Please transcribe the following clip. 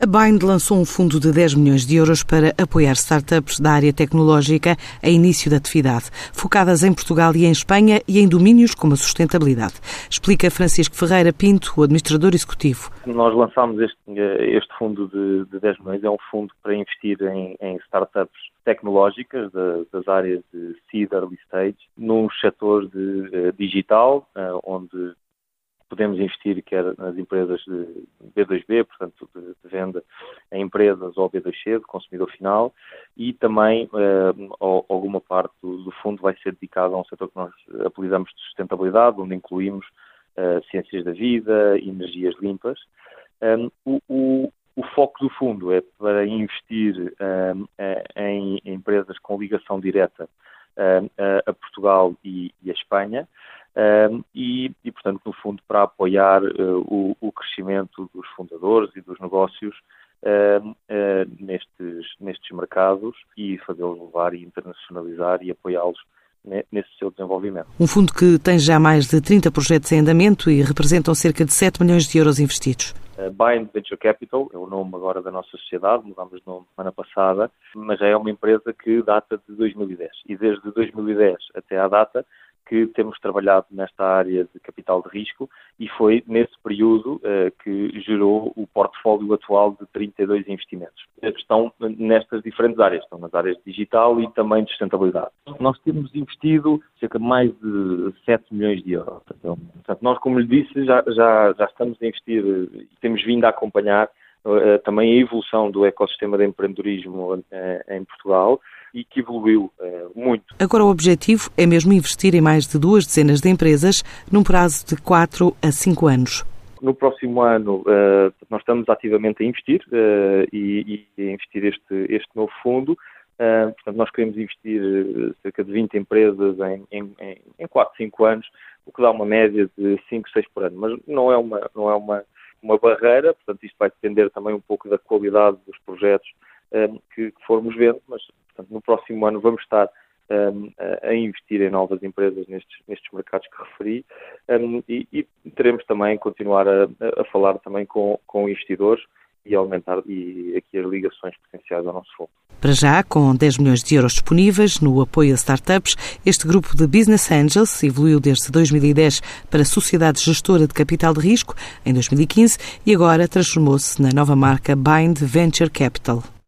A Bind lançou um fundo de 10 milhões de euros para apoiar startups da área tecnológica a início da atividade, focadas em Portugal e em Espanha e em domínios como a sustentabilidade. Explica Francisco Ferreira Pinto, o administrador executivo. Nós lançámos este, este fundo de, de 10 milhões, é um fundo para investir em, em startups tecnológicas de, das áreas de seed early stage, num setor de uh, digital, uh, onde podemos investir quer nas empresas de B2B, portanto, de, de venda a empresas ou B2C, de consumidor final, e também eh, alguma parte do, do, fundo vai ser dedicado a um setor que nós apelidamos de sustentabilidade, onde incluímos eh, ciências da vida, energias limpas. Um, o, o, o, foco do fundo é para investir um, em empresas com ligação direta um, a Portugal e, e a Espanha, e, e, portanto, no fundo, para apoiar uh, o, o, crescimento dos fundadores e dos negócios uh, uh, nestes, nestes mercados e fazê-los levar e internacionalizar e apoiá-los nesse seu desenvolvimento. Um fundo que tem já mais de 30 projetos em andamento e representam cerca de 7 milhões de euros investidos. Uh, Bind Venture Capital é o nome agora da nossa sociedade, mudámos de nome semana passada, mas é uma empresa que data de 2010 e desde 2010 até à data que temos trabalhado nesta área de capital de risco e foi nesse período uh, que gerou o portfólio atual de 32 investimentos. Estão nestas diferentes áreas, estão nas áreas digital e também de sustentabilidade. Nós temos investido cerca de mais de 7 milhões de euros. Portanto, nós, como lhe disse, já, já, já estamos a investir e temos vindo a acompanhar uh, também a evolução do ecossistema de empreendedorismo uh, em Portugal e que evoluiu uh, muito. Agora o objetivo é mesmo investir em mais de duas dezenas de empresas num prazo de 4 a 5 anos. No próximo ano, uh, nós estamos ativamente a investir uh, e, e, a investir este, este novo fundo. Uh, portanto, nós queremos investir cerca de 20 empresas em, em, em 4, 5 anos, o que dá uma média de 5, 6 por ano. Mas não é uma, não é uma, uma barreira, portanto, isto vai depender também um pouco da qualidade dos projetos que, que formos vendo, mas Portanto, no próximo ano vamos estar um, a investir em novas empresas nestes, nestes mercados que referi um, e, e, teremos também continuar a, a falar também com, com investidores e aumentar e aqui as ligações potenciais ao nosso fundo. Para já, com 10 milhões de euros disponíveis no apoio a startups, este grupo de Business Angels evoluiu desde 2010 para Sociedade Gestora de Capital de Risco em 2015 e agora transformou-se na nova marca Bind Venture Capital.